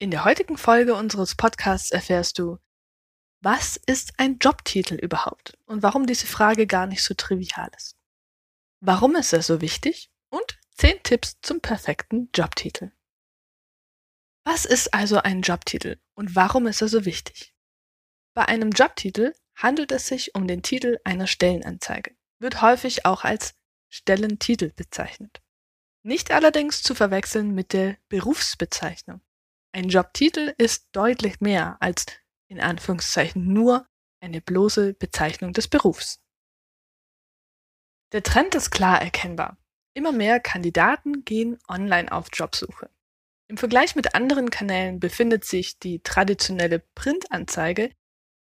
In der heutigen Folge unseres Podcasts erfährst du, was ist ein Jobtitel überhaupt und warum diese Frage gar nicht so trivial ist. Warum ist er so wichtig und 10 Tipps zum perfekten Jobtitel. Was ist also ein Jobtitel und warum ist er so wichtig? Bei einem Jobtitel handelt es sich um den Titel einer Stellenanzeige, wird häufig auch als Stellentitel bezeichnet. Nicht allerdings zu verwechseln mit der Berufsbezeichnung. Ein Jobtitel ist deutlich mehr als in Anführungszeichen nur eine bloße Bezeichnung des Berufs. Der Trend ist klar erkennbar. Immer mehr Kandidaten gehen online auf Jobsuche. Im Vergleich mit anderen Kanälen befindet sich die traditionelle Printanzeige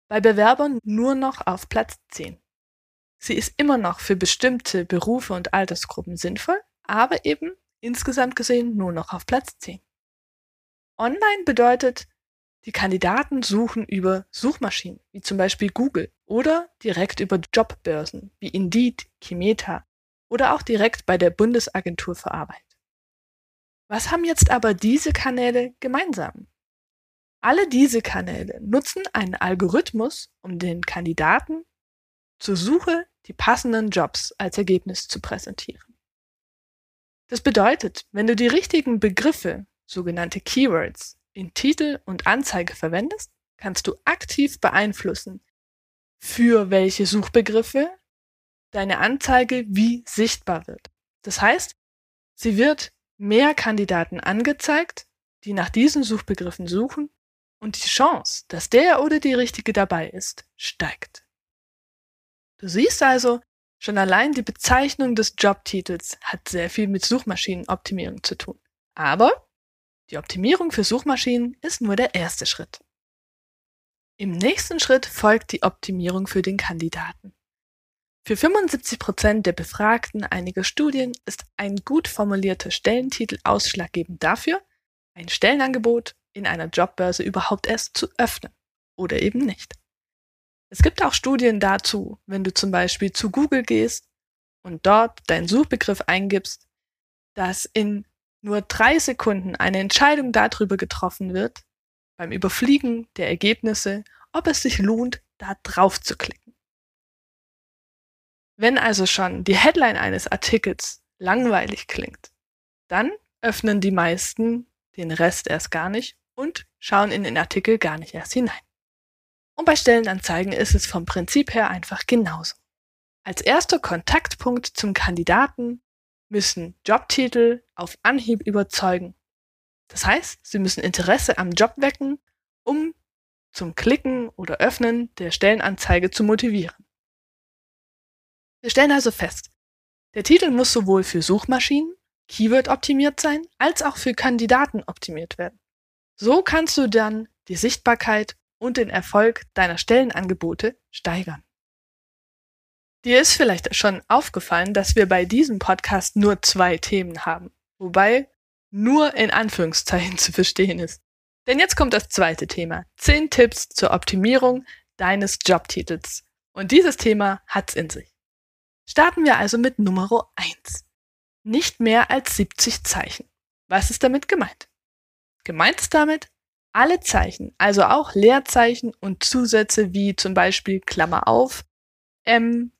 bei Bewerbern nur noch auf Platz 10. Sie ist immer noch für bestimmte Berufe und Altersgruppen sinnvoll, aber eben insgesamt gesehen nur noch auf Platz 10. Online bedeutet, die Kandidaten suchen über Suchmaschinen, wie zum Beispiel Google, oder direkt über Jobbörsen, wie Indeed, Kimeta oder auch direkt bei der Bundesagentur für Arbeit. Was haben jetzt aber diese Kanäle gemeinsam? Alle diese Kanäle nutzen einen Algorithmus, um den Kandidaten zur Suche die passenden Jobs als Ergebnis zu präsentieren. Das bedeutet, wenn du die richtigen Begriffe sogenannte Keywords, in Titel und Anzeige verwendest, kannst du aktiv beeinflussen, für welche Suchbegriffe deine Anzeige wie sichtbar wird. Das heißt, sie wird mehr Kandidaten angezeigt, die nach diesen Suchbegriffen suchen und die Chance, dass der oder die richtige dabei ist, steigt. Du siehst also, schon allein die Bezeichnung des Jobtitels hat sehr viel mit Suchmaschinenoptimierung zu tun. Aber die Optimierung für Suchmaschinen ist nur der erste Schritt. Im nächsten Schritt folgt die Optimierung für den Kandidaten. Für 75 Prozent der Befragten einiger Studien ist ein gut formulierter Stellentitel ausschlaggebend dafür, ein Stellenangebot in einer Jobbörse überhaupt erst zu öffnen oder eben nicht. Es gibt auch Studien dazu, wenn du zum Beispiel zu Google gehst und dort deinen Suchbegriff eingibst, dass in nur drei Sekunden eine Entscheidung darüber getroffen wird, beim Überfliegen der Ergebnisse, ob es sich lohnt, da drauf zu klicken. Wenn also schon die Headline eines Artikels langweilig klingt, dann öffnen die meisten den Rest erst gar nicht und schauen in den Artikel gar nicht erst hinein. Und bei Stellenanzeigen ist es vom Prinzip her einfach genauso. Als erster Kontaktpunkt zum Kandidaten müssen Jobtitel auf Anhieb überzeugen. Das heißt, sie müssen Interesse am Job wecken, um zum Klicken oder Öffnen der Stellenanzeige zu motivieren. Wir stellen also fest, der Titel muss sowohl für Suchmaschinen, Keyword optimiert sein, als auch für Kandidaten optimiert werden. So kannst du dann die Sichtbarkeit und den Erfolg deiner Stellenangebote steigern. Dir ist vielleicht schon aufgefallen, dass wir bei diesem Podcast nur zwei Themen haben, wobei nur in Anführungszeichen zu verstehen ist. Denn jetzt kommt das zweite Thema. Zehn Tipps zur Optimierung deines Jobtitels. Und dieses Thema hat's in sich. Starten wir also mit Nummer eins. Nicht mehr als 70 Zeichen. Was ist damit gemeint? Gemeint ist damit, alle Zeichen, also auch Leerzeichen und Zusätze wie zum Beispiel Klammer auf, M,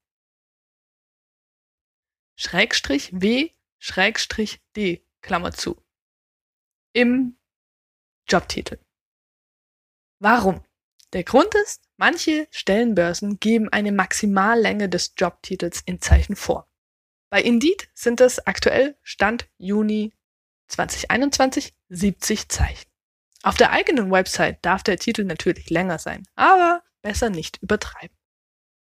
Schrägstrich W Schrägstrich D Klammer zu im Jobtitel. Warum? Der Grund ist, manche Stellenbörsen geben eine Maximallänge des Jobtitels in Zeichen vor. Bei Indeed sind es aktuell Stand Juni 2021 70 Zeichen. Auf der eigenen Website darf der Titel natürlich länger sein, aber besser nicht übertreiben.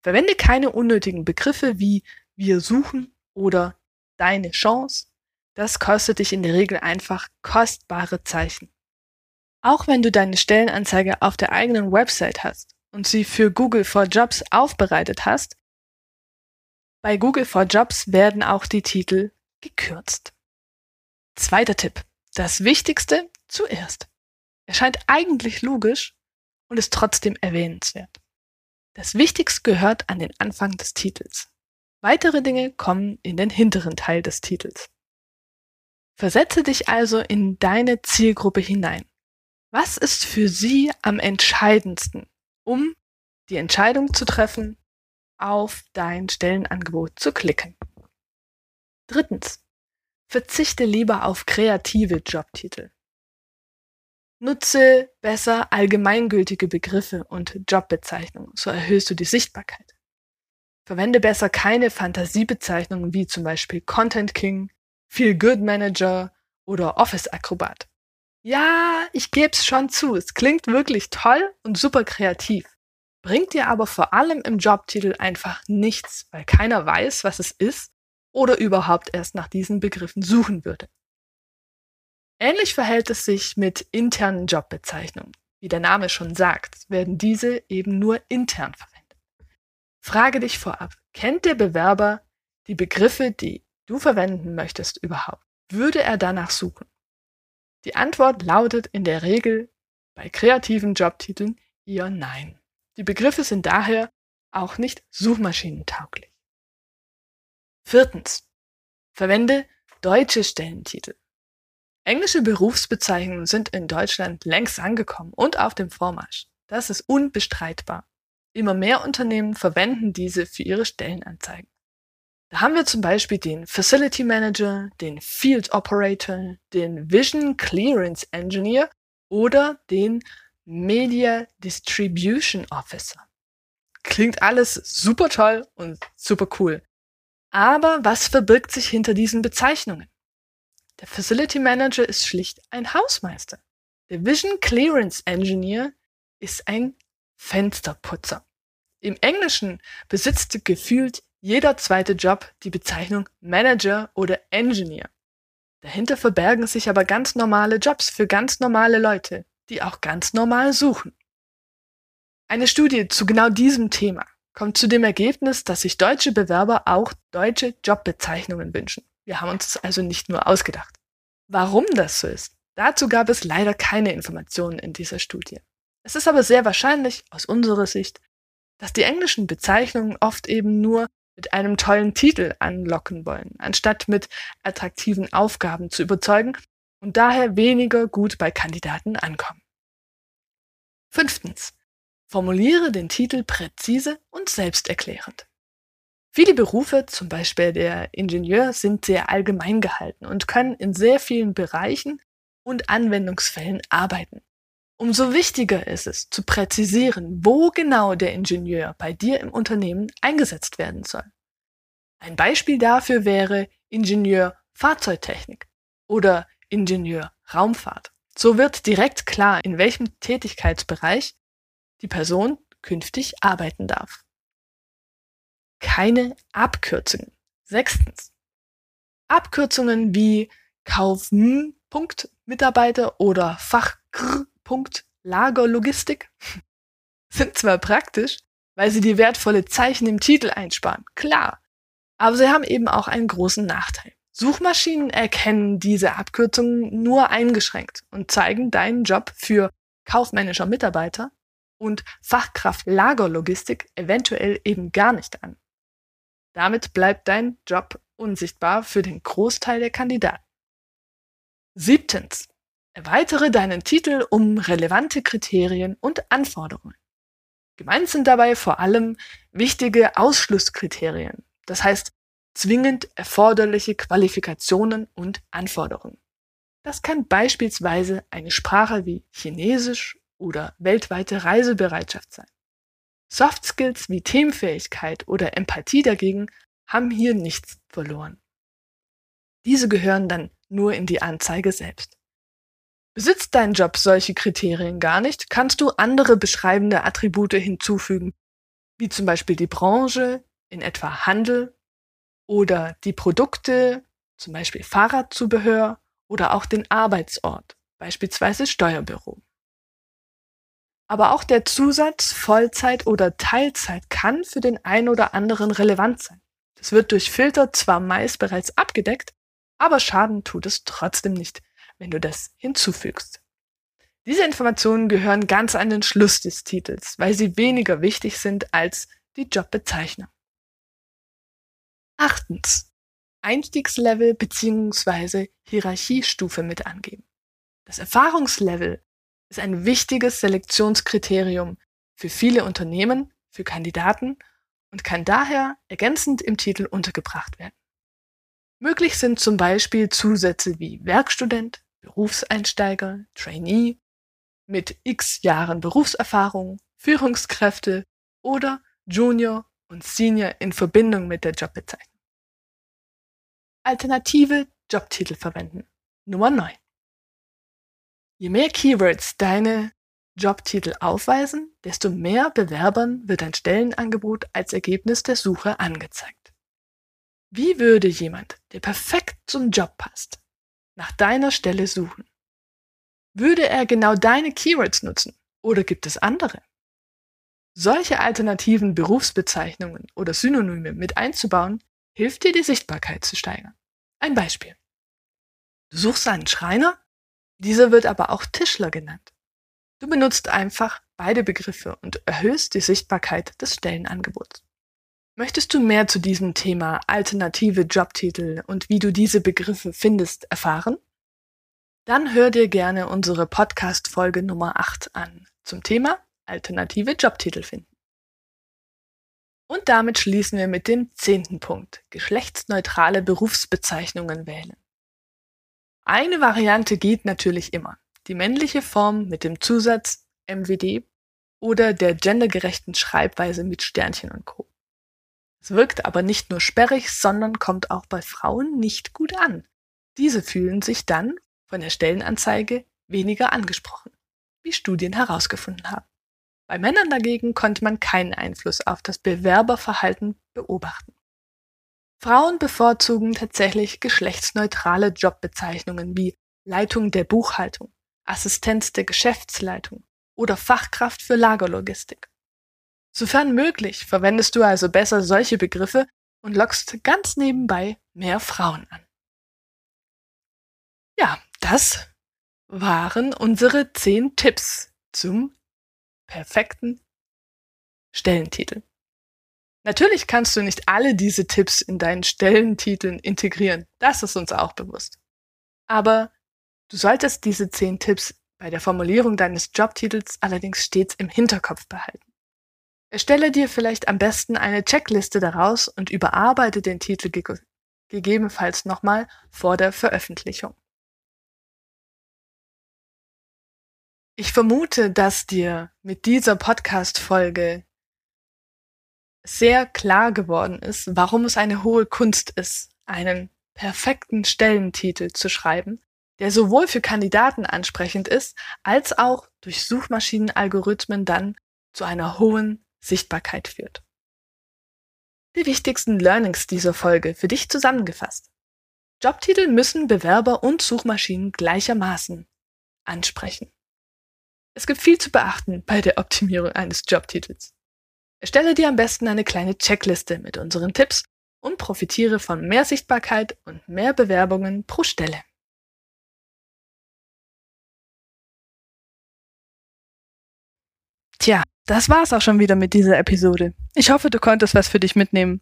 Verwende keine unnötigen Begriffe wie wir suchen oder deine Chance, das kostet dich in der Regel einfach kostbare Zeichen. Auch wenn du deine Stellenanzeige auf der eigenen Website hast und sie für Google for Jobs aufbereitet hast, bei Google for Jobs werden auch die Titel gekürzt. Zweiter Tipp. Das Wichtigste zuerst. Erscheint eigentlich logisch und ist trotzdem erwähnenswert. Das Wichtigste gehört an den Anfang des Titels. Weitere Dinge kommen in den hinteren Teil des Titels. Versetze dich also in deine Zielgruppe hinein. Was ist für sie am entscheidendsten, um die Entscheidung zu treffen, auf dein Stellenangebot zu klicken? Drittens. Verzichte lieber auf kreative Jobtitel. Nutze besser allgemeingültige Begriffe und Jobbezeichnungen, so erhöhst du die Sichtbarkeit. Verwende besser keine Fantasiebezeichnungen wie zum Beispiel Content King, Feel Good Manager oder Office Akrobat. Ja, ich geb's schon zu, es klingt wirklich toll und super kreativ, bringt dir aber vor allem im Jobtitel einfach nichts, weil keiner weiß, was es ist oder überhaupt erst nach diesen Begriffen suchen würde. Ähnlich verhält es sich mit internen Jobbezeichnungen. Wie der Name schon sagt, werden diese eben nur intern verwendet. Frage dich vorab, kennt der Bewerber die Begriffe, die du verwenden möchtest überhaupt? Würde er danach suchen? Die Antwort lautet in der Regel bei kreativen Jobtiteln eher nein. Die Begriffe sind daher auch nicht suchmaschinentauglich. Viertens. Verwende deutsche Stellentitel. Englische Berufsbezeichnungen sind in Deutschland längst angekommen und auf dem Vormarsch. Das ist unbestreitbar. Immer mehr Unternehmen verwenden diese für ihre Stellenanzeigen. Da haben wir zum Beispiel den Facility Manager, den Field Operator, den Vision Clearance Engineer oder den Media Distribution Officer. Klingt alles super toll und super cool. Aber was verbirgt sich hinter diesen Bezeichnungen? Der Facility Manager ist schlicht ein Hausmeister. Der Vision Clearance Engineer ist ein Fensterputzer. Im Englischen besitzt gefühlt jeder zweite Job die Bezeichnung Manager oder Engineer. Dahinter verbergen sich aber ganz normale Jobs für ganz normale Leute, die auch ganz normal suchen. Eine Studie zu genau diesem Thema kommt zu dem Ergebnis, dass sich deutsche Bewerber auch deutsche Jobbezeichnungen wünschen. Wir haben uns das also nicht nur ausgedacht. Warum das so ist, dazu gab es leider keine Informationen in dieser Studie. Es ist aber sehr wahrscheinlich, aus unserer Sicht, dass die englischen Bezeichnungen oft eben nur mit einem tollen Titel anlocken wollen, anstatt mit attraktiven Aufgaben zu überzeugen und daher weniger gut bei Kandidaten ankommen. Fünftens. Formuliere den Titel präzise und selbsterklärend. Viele Berufe, zum Beispiel der Ingenieur, sind sehr allgemein gehalten und können in sehr vielen Bereichen und Anwendungsfällen arbeiten. Umso wichtiger ist es, zu präzisieren, wo genau der Ingenieur bei dir im Unternehmen eingesetzt werden soll. Ein Beispiel dafür wäre Ingenieur Fahrzeugtechnik oder Ingenieur Raumfahrt. So wird direkt klar, in welchem Tätigkeitsbereich die Person künftig arbeiten darf keine Abkürzungen. Sechstens. Abkürzungen wie Kauf Mitarbeiter oder Fach Punkt Lagerlogistik sind zwar praktisch, weil sie die wertvolle Zeichen im Titel einsparen, klar, aber sie haben eben auch einen großen Nachteil. Suchmaschinen erkennen diese Abkürzungen nur eingeschränkt und zeigen deinen Job für kaufmännischer Mitarbeiter und Fachkraft Lagerlogistik eventuell eben gar nicht an. Damit bleibt dein Job unsichtbar für den Großteil der Kandidaten. Siebtens. Erweitere deinen Titel um relevante Kriterien und Anforderungen. Gemeint sind dabei vor allem wichtige Ausschlusskriterien, das heißt zwingend erforderliche Qualifikationen und Anforderungen. Das kann beispielsweise eine Sprache wie Chinesisch oder weltweite Reisebereitschaft sein. Soft Skills wie Teamfähigkeit oder Empathie dagegen haben hier nichts verloren. Diese gehören dann nur in die Anzeige selbst. Besitzt dein Job solche Kriterien gar nicht, kannst du andere beschreibende Attribute hinzufügen, wie zum Beispiel die Branche, in etwa Handel, oder die Produkte, zum Beispiel Fahrradzubehör, oder auch den Arbeitsort, beispielsweise Steuerbüro. Aber auch der Zusatz Vollzeit oder Teilzeit kann für den einen oder anderen relevant sein. Das wird durch Filter zwar meist bereits abgedeckt, aber Schaden tut es trotzdem nicht, wenn du das hinzufügst. Diese Informationen gehören ganz an den Schluss des Titels, weil sie weniger wichtig sind als die Jobbezeichnung. Achtens. Einstiegslevel bzw. Hierarchiestufe mit angeben. Das Erfahrungslevel ist ein wichtiges Selektionskriterium für viele Unternehmen, für Kandidaten und kann daher ergänzend im Titel untergebracht werden. Möglich sind zum Beispiel Zusätze wie Werkstudent, Berufseinsteiger, Trainee, mit x Jahren Berufserfahrung, Führungskräfte oder Junior und Senior in Verbindung mit der Jobbezeichnung. Alternative Jobtitel verwenden. Nummer 9. Je mehr Keywords deine Jobtitel aufweisen, desto mehr Bewerbern wird ein Stellenangebot als Ergebnis der Suche angezeigt. Wie würde jemand, der perfekt zum Job passt, nach deiner Stelle suchen? Würde er genau deine Keywords nutzen oder gibt es andere? Solche alternativen Berufsbezeichnungen oder Synonyme mit einzubauen, hilft dir die Sichtbarkeit zu steigern. Ein Beispiel. Du suchst einen Schreiner dieser wird aber auch Tischler genannt. Du benutzt einfach beide Begriffe und erhöhst die Sichtbarkeit des Stellenangebots. Möchtest du mehr zu diesem Thema alternative Jobtitel und wie du diese Begriffe findest erfahren? Dann hör dir gerne unsere Podcast-Folge Nummer 8 an zum Thema alternative Jobtitel finden. Und damit schließen wir mit dem zehnten Punkt, geschlechtsneutrale Berufsbezeichnungen wählen. Eine Variante geht natürlich immer. Die männliche Form mit dem Zusatz MWD oder der gendergerechten Schreibweise mit Sternchen und Co. Es wirkt aber nicht nur sperrig, sondern kommt auch bei Frauen nicht gut an. Diese fühlen sich dann von der Stellenanzeige weniger angesprochen, wie Studien herausgefunden haben. Bei Männern dagegen konnte man keinen Einfluss auf das Bewerberverhalten beobachten. Frauen bevorzugen tatsächlich geschlechtsneutrale Jobbezeichnungen wie Leitung der Buchhaltung, Assistenz der Geschäftsleitung oder Fachkraft für Lagerlogistik. Sofern möglich, verwendest du also besser solche Begriffe und lockst ganz nebenbei mehr Frauen an. Ja, das waren unsere zehn Tipps zum perfekten Stellentitel. Natürlich kannst du nicht alle diese Tipps in deinen Stellentiteln integrieren. Das ist uns auch bewusst. Aber du solltest diese zehn Tipps bei der Formulierung deines Jobtitels allerdings stets im Hinterkopf behalten. Erstelle dir vielleicht am besten eine Checkliste daraus und überarbeite den Titel ge gegebenenfalls nochmal vor der Veröffentlichung. Ich vermute, dass dir mit dieser Podcast-Folge sehr klar geworden ist, warum es eine hohe Kunst ist, einen perfekten Stellentitel zu schreiben, der sowohl für Kandidaten ansprechend ist, als auch durch Suchmaschinenalgorithmen dann zu einer hohen Sichtbarkeit führt. Die wichtigsten Learnings dieser Folge für dich zusammengefasst. Jobtitel müssen Bewerber und Suchmaschinen gleichermaßen ansprechen. Es gibt viel zu beachten bei der Optimierung eines Jobtitels. Erstelle dir am besten eine kleine Checkliste mit unseren Tipps und profitiere von mehr Sichtbarkeit und mehr Bewerbungen pro Stelle. Tja, das war's auch schon wieder mit dieser Episode. Ich hoffe, du konntest was für dich mitnehmen.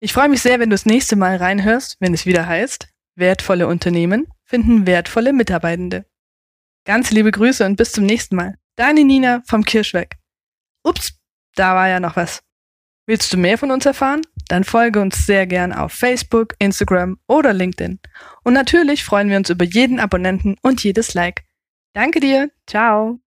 Ich freue mich sehr, wenn du das nächste Mal reinhörst, wenn es wieder heißt, wertvolle Unternehmen finden wertvolle Mitarbeitende. Ganz liebe Grüße und bis zum nächsten Mal. Deine Nina vom Kirschweg. Ups, da war ja noch was. Willst du mehr von uns erfahren? Dann folge uns sehr gern auf Facebook, Instagram oder LinkedIn. Und natürlich freuen wir uns über jeden Abonnenten und jedes Like. Danke dir. Ciao.